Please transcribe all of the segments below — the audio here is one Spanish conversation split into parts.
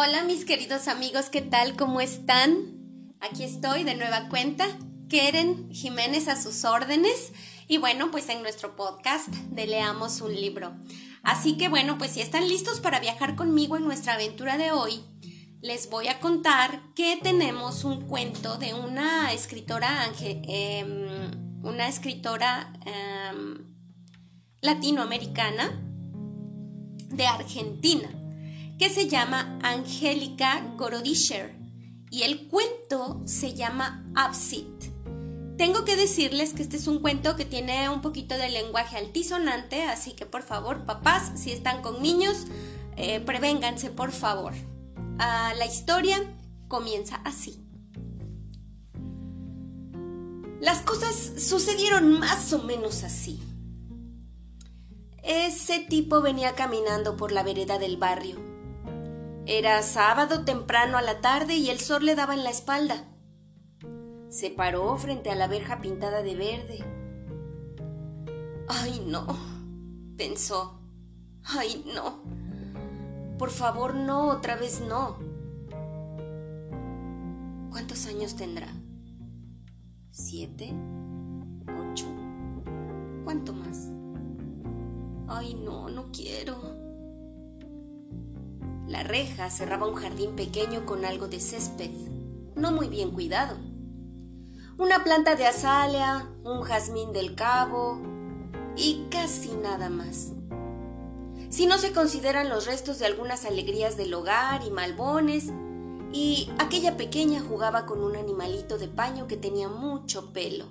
Hola mis queridos amigos, ¿qué tal? ¿Cómo están? Aquí estoy de nueva cuenta, Keren Jiménez a sus órdenes y bueno, pues en nuestro podcast de Leamos un libro. Así que bueno, pues si están listos para viajar conmigo en nuestra aventura de hoy, les voy a contar que tenemos un cuento de una escritora, eh, una escritora em, latinoamericana de Argentina que se llama Angélica Gorodischer y el cuento se llama Absit. Tengo que decirles que este es un cuento que tiene un poquito de lenguaje altisonante, así que por favor, papás, si están con niños, eh, prevénganse, por favor. Ah, la historia comienza así. Las cosas sucedieron más o menos así. Ese tipo venía caminando por la vereda del barrio era sábado temprano a la tarde y el sol le daba en la espalda. Se paró frente a la verja pintada de verde. Ay, no, pensó. Ay, no. Por favor, no, otra vez no. ¿Cuántos años tendrá? ¿Siete? ¿Ocho? ¿Cuánto más? Ay, no, no quiero. La reja cerraba un jardín pequeño con algo de césped, no muy bien cuidado. Una planta de azalea, un jazmín del cabo y casi nada más. Si no se consideran los restos de algunas alegrías del hogar y malbones, y aquella pequeña jugaba con un animalito de paño que tenía mucho pelo.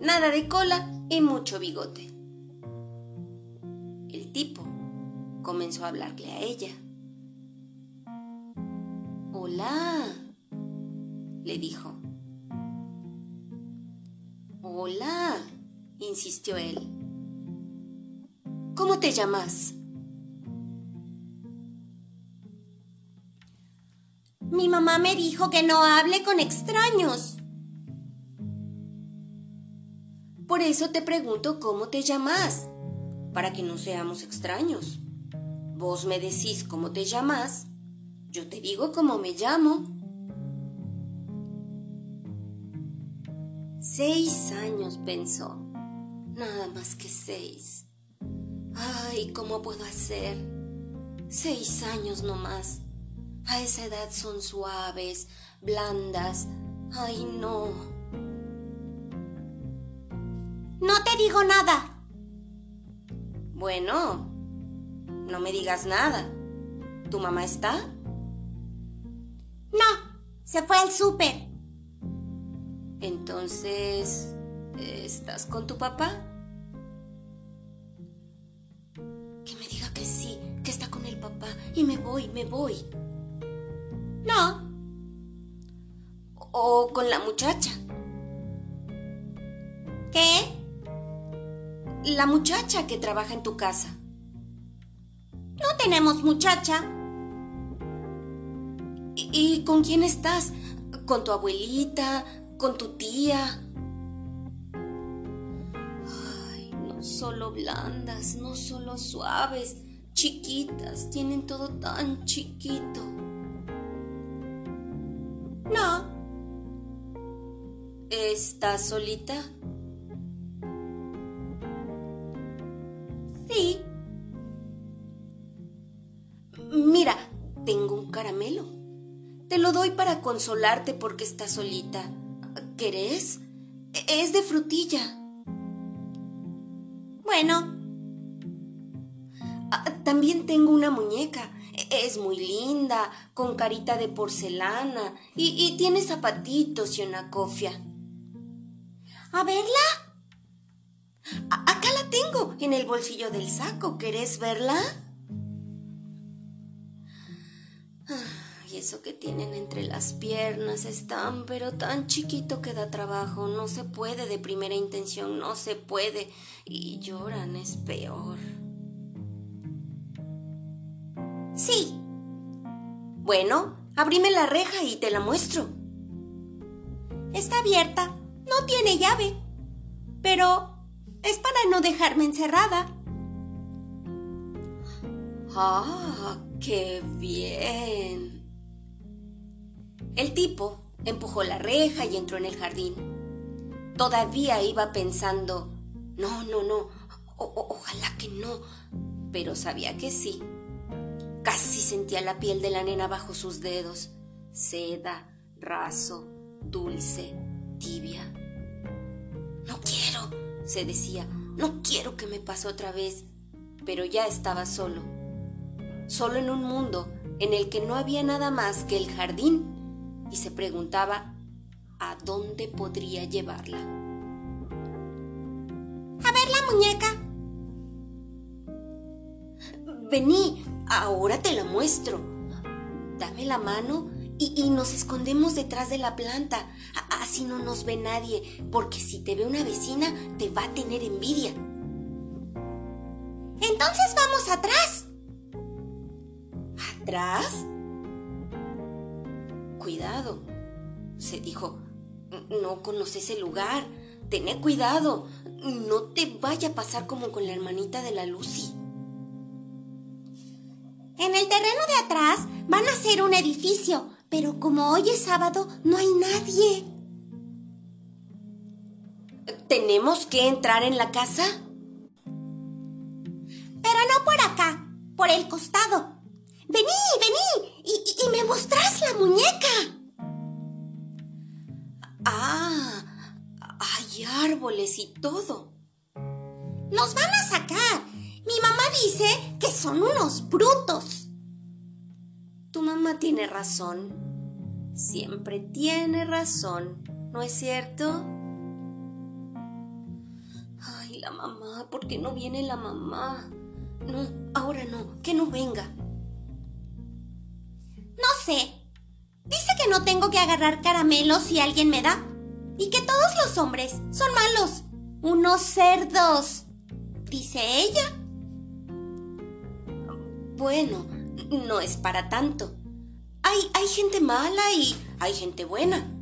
Nada de cola y mucho bigote. El tipo comenzó a hablarle a ella. Hola, le dijo. Hola, insistió él. ¿Cómo te llamas? Mi mamá me dijo que no hable con extraños. Por eso te pregunto cómo te llamas, para que no seamos extraños. Vos me decís cómo te llamas yo te digo cómo me llamo. Seis años, pensó. Nada más que seis. Ay, ¿cómo puedo hacer? Seis años no más. A esa edad son suaves, blandas. Ay, no. No te digo nada. Bueno, no me digas nada. ¿Tu mamá está? No, se fue al súper. Entonces, ¿estás con tu papá? Que me diga que sí, que está con el papá y me voy, me voy. No. O con la muchacha. ¿Qué? La muchacha que trabaja en tu casa. No tenemos muchacha. ¿Y con quién estás? ¿Con tu abuelita? ¿Con tu tía? Ay, no solo blandas, no solo suaves, chiquitas, tienen todo tan chiquito. No. ¿Estás solita? Consolarte porque estás solita. ¿Querés? Es de frutilla. Bueno. Ah, también tengo una muñeca. Es muy linda, con carita de porcelana y, tiene zapatitos y una cofia. ¿A verla? acá la tengo, en el bolsillo del saco. ¿Querés verla? Eso que tienen entre las piernas es tan, pero tan chiquito que da trabajo. No se puede de primera intención, no se puede. Y lloran, es peor. Sí. Bueno, abrime la reja y te la muestro. Está abierta. No tiene llave. Pero es para no dejarme encerrada. ¡Ah, qué bien! El tipo empujó la reja y entró en el jardín. Todavía iba pensando, no, no, no, ojalá que no, pero sabía que sí. Casi sentía la piel de la nena bajo sus dedos, seda, raso, dulce, tibia. No quiero, se decía, no quiero que me pase otra vez, pero ya estaba solo, solo en un mundo en el que no había nada más que el jardín, y se preguntaba a dónde podría llevarla. A ver la muñeca. Vení, ahora te la muestro. Dame la mano y, nos escondemos detrás de la planta. Así no nos ve nadie, porque si te ve una vecina, te va a tener envidia. Entonces vamos atrás. ¿Atrás? Cuidado, se dijo. No conoces el lugar. Tené cuidado. No te vaya a pasar como con la hermanita de la Lucy. En el terreno de atrás van a hacer un edificio pero como hoy es sábado, no hay nadie. ¿Tenemos que entrar en la casa? Todo. Nos van a sacar. Mi mamá dice que son unos brutos. Tu mamá tiene razón. Siempre tiene razón, ¿no es cierto? Ay, la mamá, ¿por qué no viene la mamá? No, ahora no, que no venga. No sé. Dice que no tengo que agarrar caramelos si alguien me da. Y que todos los hombres son malos. Unos cerdos. Dice ella. Bueno, no es para tanto. Hay, hay gente mala y hay gente buena.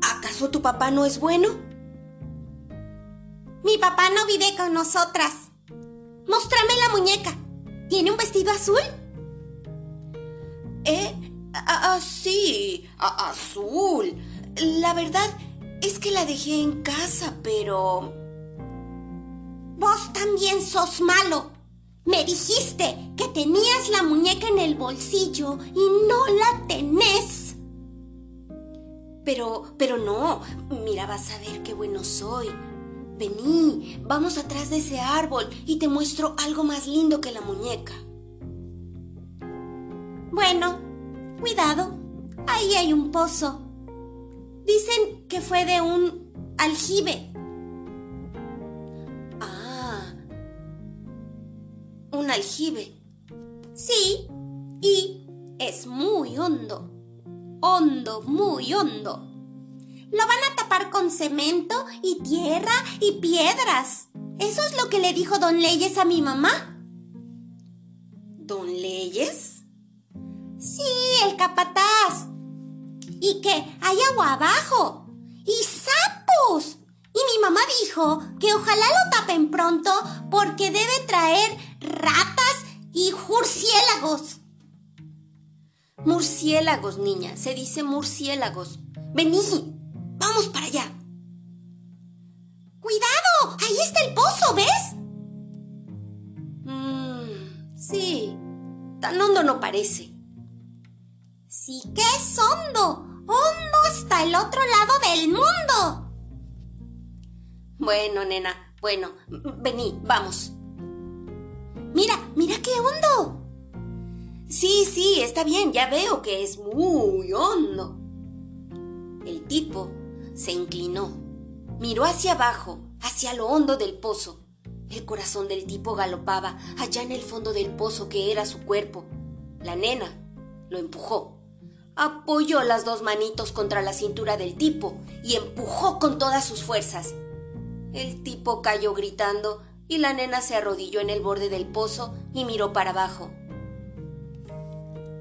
¿Acaso tu papá no es bueno? Mi papá no vive con nosotras. Mostrame la muñeca. ¿Tiene un vestido azul? ¿Eh? Ah, sí, azul. La verdad es que la dejé en casa, pero... Vos también sos malo. Me dijiste que tenías la muñeca en el bolsillo y no la tenés. Pero, pero no, mira, vas a ver qué bueno soy. Vení, vamos atrás de ese árbol y te muestro algo más lindo que la muñeca. Bueno, cuidado, ahí hay un pozo. Dicen que fue de un aljibe. un aljibe. Sí, y es muy hondo. Hondo, muy hondo. Lo van a tapar con cemento y tierra y piedras. Eso es lo que le dijo don Leyes a mi mamá. ¿Don Leyes? Sí, el capataz. Abajo. Y sapos. Y mi mamá dijo que ojalá lo tapen pronto porque debe traer ratas y murciélagos. Murciélagos, niña, se dice murciélagos. Vení, vamos para allá. Cuidado, ahí está el pozo, ¿ves? Mmm, sí, tan hondo no parece. Bueno, nena, bueno, vení, vamos. Mira, mira qué hondo. Sí, sí, está bien, ya veo que es muy hondo. El tipo se inclinó, miró hacia abajo, hacia lo hondo del pozo. El corazón del tipo galopaba allá en el fondo del pozo que era su cuerpo. La nena lo empujó. Apoyó las dos manitos contra la cintura del tipo y empujó con todas sus fuerzas. El tipo cayó gritando y la nena se arrodilló en el borde del pozo y miró para abajo.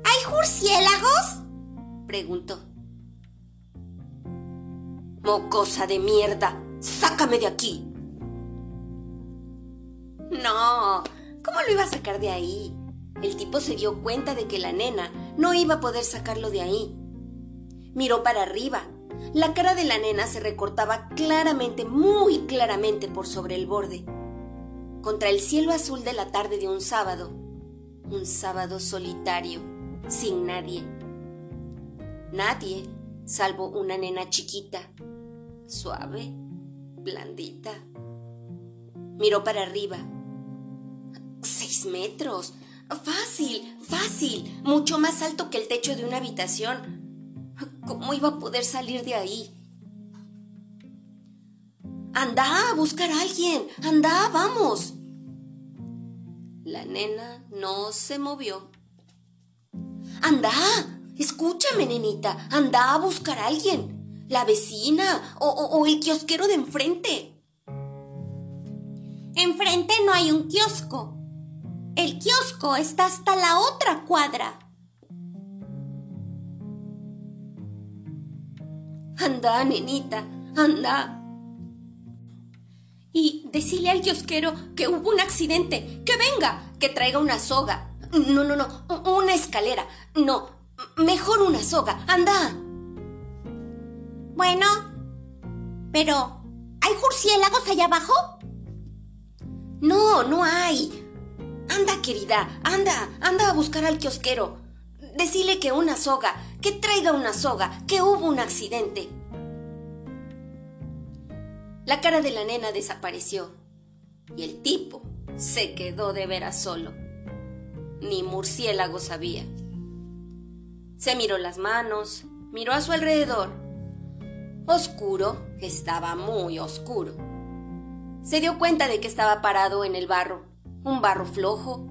¿Hay murciélagos? preguntó. Mocosa de mierda, sácame de aquí. No, ¿cómo lo iba a sacar de ahí? El tipo se dio cuenta de que la nena no iba a poder sacarlo de ahí. Miró para arriba. La cara de la nena se recortaba claramente, muy claramente por sobre el borde, contra el cielo azul de la tarde de un sábado. Un sábado solitario, sin nadie. Nadie, salvo una nena chiquita, suave, blandita. Miró para arriba. Seis metros. Fácil, fácil. Mucho más alto que el techo de una habitación. ¿Cómo iba a poder salir de ahí? Anda a buscar a alguien. Anda, vamos. La nena no se movió. Anda, escúchame, nenita. Anda a buscar a alguien. La vecina o, o el kiosquero de enfrente. Enfrente no hay un kiosco. El kiosco está hasta la otra cuadra. Anda, nenita, anda. Y decile al kiosquero que hubo un accidente, que venga, que traiga una soga. No, no, no, una escalera. No, mejor una soga. Anda. Bueno, pero ¿hay murciélagos allá abajo? No, no hay. Anda, querida, anda, anda a buscar al kiosquero. Decile que una soga, que traiga una soga, que hubo un accidente. La cara de la nena desapareció y el tipo se quedó de veras solo. Ni murciélago sabía. Se miró las manos, miró a su alrededor. Oscuro, estaba muy oscuro se dio cuenta de que estaba parado en el barro, un barro flojo,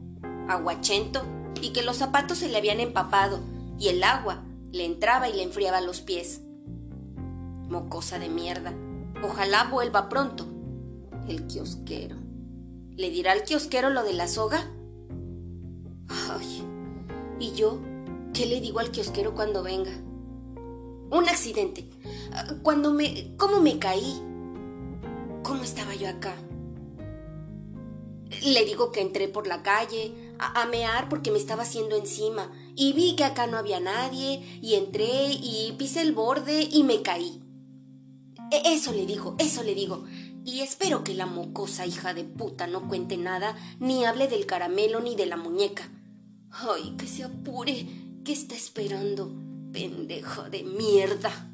aguachento, y que los zapatos se le habían empapado y el agua le entraba y le enfriaba los pies. Mocosa de mierda. Ojalá vuelva pronto. El kiosquero. ¿Le dirá al kiosquero lo de la soga? Ay, ¿y yo qué le digo al kiosquero cuando venga? Un accidente. Cuando me... ¿Cómo me caí? ¿Cómo estaba yo acá? Le digo que entré por la calle a, mear porque me estaba haciendo encima y vi que acá no había nadie y entré y pisé el borde y me caí. E, eso le digo, eso le digo. Y espero que la mocosa hija de puta no cuente nada, ni hable del caramelo ni de la muñeca. Ay, que se apure. ¿Qué está esperando? Pendejo de mierda.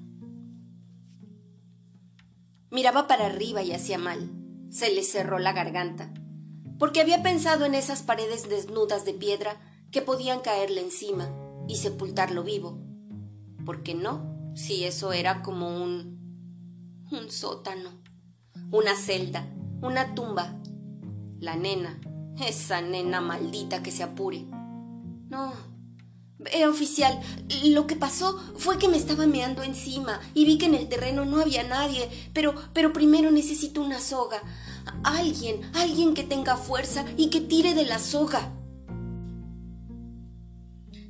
Miraba para arriba y hacía mal. Se le cerró la garganta, porque había pensado en esas paredes desnudas de piedra que podían caerle encima y sepultarlo vivo. ¿Por qué no? Si eso era como un... un sótano, una celda, una tumba. La nena, esa nena maldita que se apure. No, eh, oficial, lo que pasó fue que me estaba meando encima y vi que en el terreno no había nadie, pero, pero primero necesito una soga. Alguien, alguien que tenga fuerza y que tire de la soga.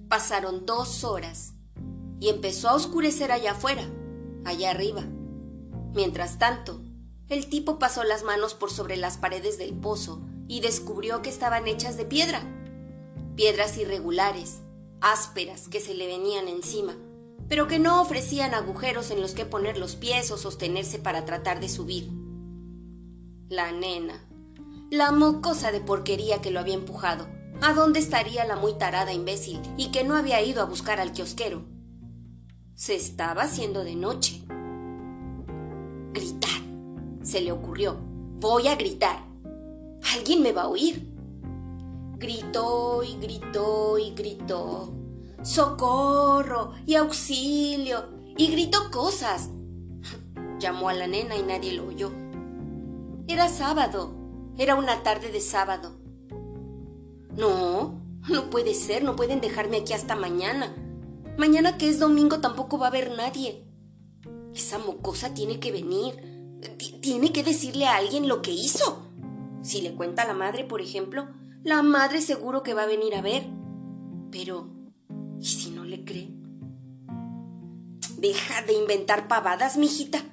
Pasaron dos horas y empezó a oscurecer allá afuera, allá arriba. Mientras tanto, el tipo pasó las manos por sobre las paredes del pozo y descubrió que estaban hechas de piedra, piedras irregulares ásperas que se le venían encima, pero que no ofrecían agujeros en los que poner los pies o sostenerse para tratar de subir. La nena, la mocosa de porquería que lo había empujado. ¿A dónde estaría la muy tarada imbécil y que no había ido a buscar al kiosquero? Se estaba haciendo de noche. Gritar. Se le ocurrió. Voy a gritar. Alguien me va a oír. Gritó y gritó y gritó. ¡Socorro! y auxilio. y gritó cosas. Llamó a la nena y nadie lo oyó. Era sábado. Era una tarde de sábado. No, no puede ser, no pueden dejarme aquí hasta mañana. Mañana que es domingo tampoco va a haber nadie. Esa mocosa tiene que venir. tiene que decirle a alguien lo que hizo. Si le cuenta a la madre, por ejemplo, la madre seguro que va a venir a ver. Pero, ¿y si no le cree? Deja de inventar pavadas, mijita.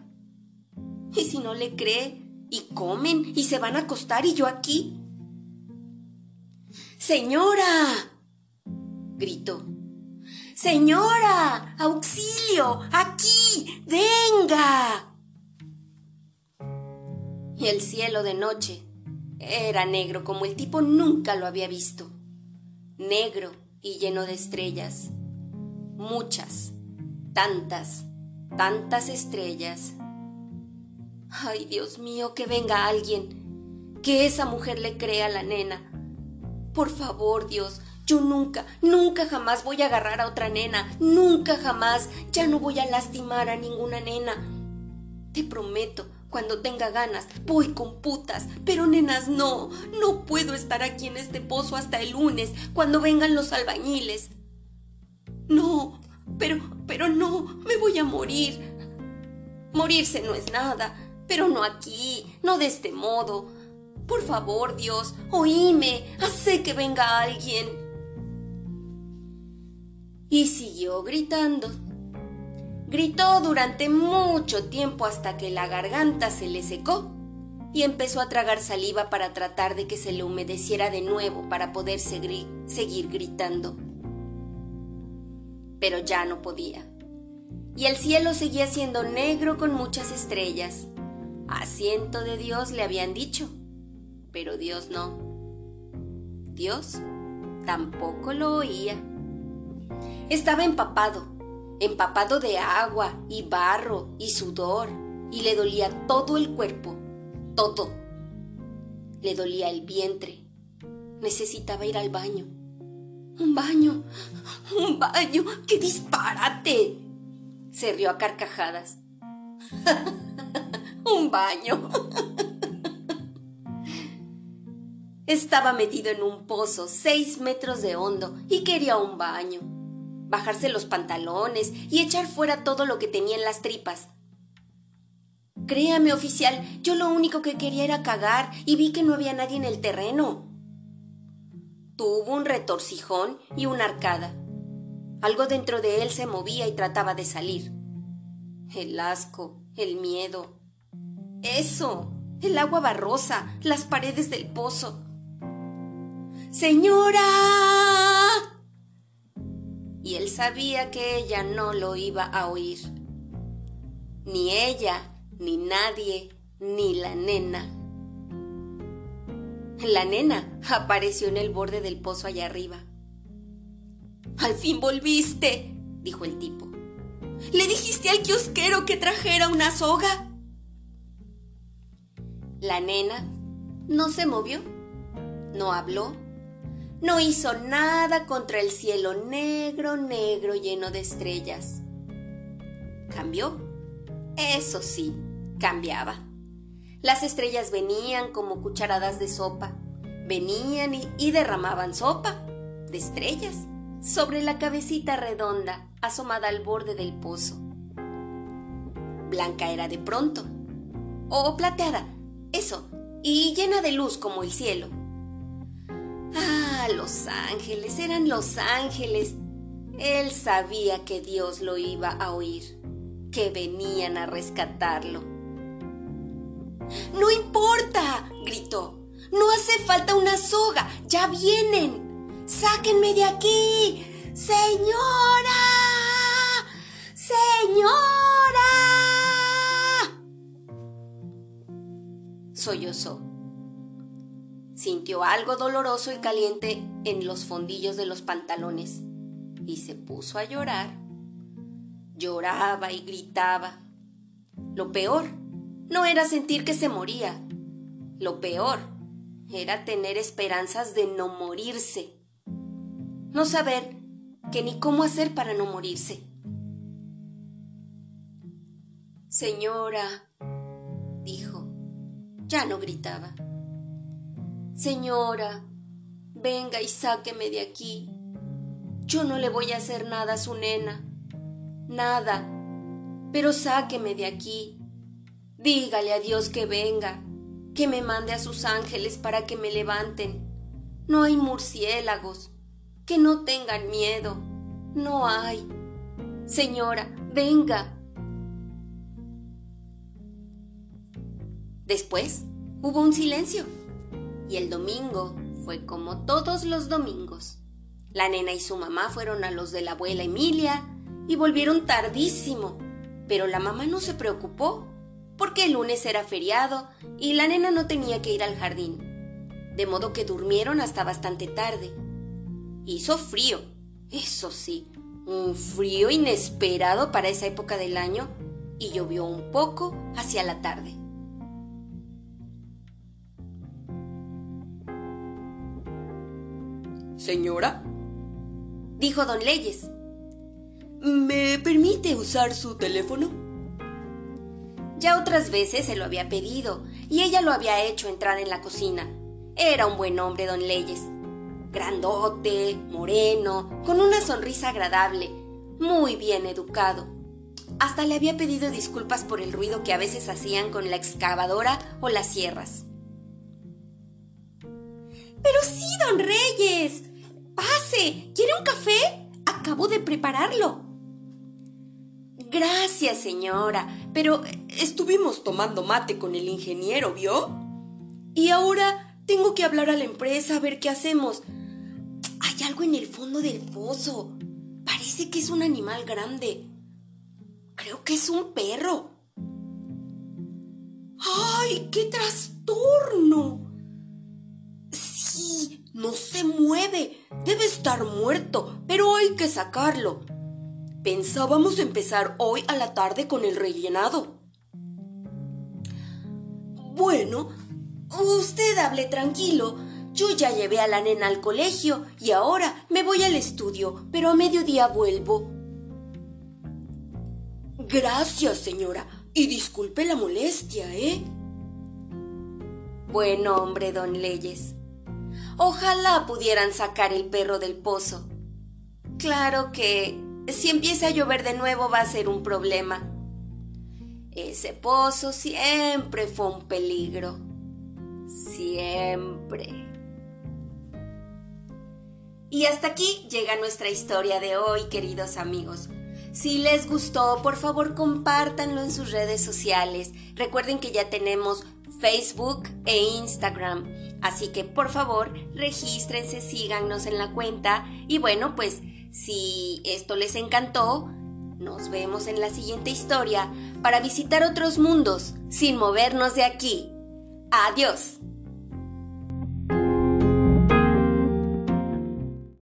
¿Y si no le cree? Y comen y se van a acostar y yo aquí. Señora, gritó. Señora, auxilio, aquí, venga. Y el cielo de noche era negro como el tipo nunca lo había visto. Negro y lleno de estrellas. Muchas, tantas, tantas estrellas. Ay, Dios mío, que venga alguien, que esa mujer le crea a la nena. Por favor, Dios, yo nunca, nunca jamás voy a agarrar a otra nena, nunca jamás, ya no voy a lastimar a ninguna nena. Te prometo, cuando tenga ganas, voy con putas, pero nenas no, no puedo estar aquí en este pozo hasta el lunes, cuando vengan los albañiles. No, pero, pero no, me voy a morir. Morirse no es nada, pero no aquí, no de este modo. Por favor, Dios, oíme, hace que venga alguien y siguió gritando. Gritó durante mucho tiempo hasta que la garganta se le secó y empezó a tragar saliva para tratar de que se le humedeciera de nuevo para poder seguir, seguir gritando. Pero ya no podía. Y el cielo seguía siendo negro con muchas estrellas. Asiento de Dios le habían dicho, pero Dios no. Dios tampoco lo oía. Estaba empapado, empapado de agua y barro y sudor, y le dolía todo el cuerpo, todo. Le dolía el vientre. Necesitaba ir al baño. Un baño, un baño, qué disparate. Se rió a carcajadas. un baño. Estaba metido en un pozo seis metros de hondo y quería un baño bajarse los pantalones y echar fuera todo lo que tenía en las tripas. Créame, oficial, yo lo único que quería era cagar y vi que no había nadie en el terreno. Tuvo un retorcijón y una arcada. Algo dentro de él se movía y trataba de salir. El asco, el miedo. Eso, el agua barrosa, las paredes del pozo. Señora y él sabía que ella no lo iba a oír. Ni ella, ni nadie, ni la nena. La nena apareció en el borde del pozo allá arriba. Al fin volviste, dijo el tipo. ¿Le dijiste al kiosquero que trajera una soga? La nena no se movió, no habló no hizo nada contra el cielo negro, negro, lleno de estrellas. ¿Cambió? Eso sí, cambiaba. Las estrellas venían como cucharadas de sopa, venían y, derramaban sopa de estrellas sobre la cabecita redonda asomada al borde del pozo. Blanca era de pronto, o plateada, eso, y llena de luz como el cielo. Ah, los ángeles, eran los ángeles. Él sabía que Dios lo iba a oír, que venían a rescatarlo. No importa, gritó. No hace falta una soga, ya vienen. Sáquenme de aquí. Señora. Señora. Sollozó. Sintió algo doloroso y caliente en los fondillos de los pantalones y se puso a llorar. Lloraba y gritaba. Lo peor no era sentir que se moría. Lo peor era tener esperanzas de no morirse. No saber que ni cómo hacer para no morirse. Señora, dijo, ya no gritaba. Señora, venga y sáqueme de aquí. Yo no le voy a hacer nada a su nena. Nada. Pero sáqueme de aquí. Dígale a Dios que venga, que me mande a sus ángeles para que me levanten. No hay murciélagos. Que no tengan miedo. No hay. Señora, venga. Después hubo un silencio y el domingo fue como todos los domingos. La nena y su mamá fueron a los de la abuela Emilia y volvieron tardísimo, pero la mamá no se preocupó porque el lunes era feriado y la nena no tenía que ir al jardín, de modo que durmieron hasta bastante tarde. Hizo frío, eso sí, un frío inesperado para esa época del año y llovió un poco hacia la tarde. Señora, dijo don Leyes, ¿me permite usar su teléfono? Ya otras veces se lo había pedido y ella lo había hecho entrar en la cocina. Era un buen hombre, don Leyes. Grandote, moreno, con una sonrisa agradable, muy bien educado. Hasta le había pedido disculpas por el ruido que a veces hacían con la excavadora o las sierras. Pero sí, don Reyes. Pase. ¿Quiere un café? Acabo de prepararlo. Gracias, señora, pero estuvimos tomando mate con el ingeniero, ¿vio? Y ahora tengo que hablar a la empresa a ver qué hacemos. Hay algo en el fondo del pozo. Parece que es un animal grande. Creo que es un perro. ¡Ay, qué trastorno! Se mueve. Debe estar muerto, pero hay que sacarlo. Pensábamos empezar hoy a la tarde con el rellenado. Bueno, usted hable tranquilo. Yo ya llevé a la nena al colegio y ahora me voy al estudio, pero a mediodía vuelvo. Gracias, señora. Y disculpe la molestia, ¿eh? Buen hombre, don Leyes. Ojalá pudieran sacar el perro del pozo. Claro que si empieza a llover de nuevo va a ser un problema. Ese pozo siempre fue un peligro. Siempre. Y hasta aquí llega nuestra historia de hoy, queridos amigos. Si les gustó, por favor compártanlo en sus redes sociales. Recuerden que ya tenemos Facebook e Instagram. Así que por favor, regístrense, síganos en la cuenta. Y bueno, pues si esto les encantó, nos vemos en la siguiente historia para visitar otros mundos sin movernos de aquí. Adiós.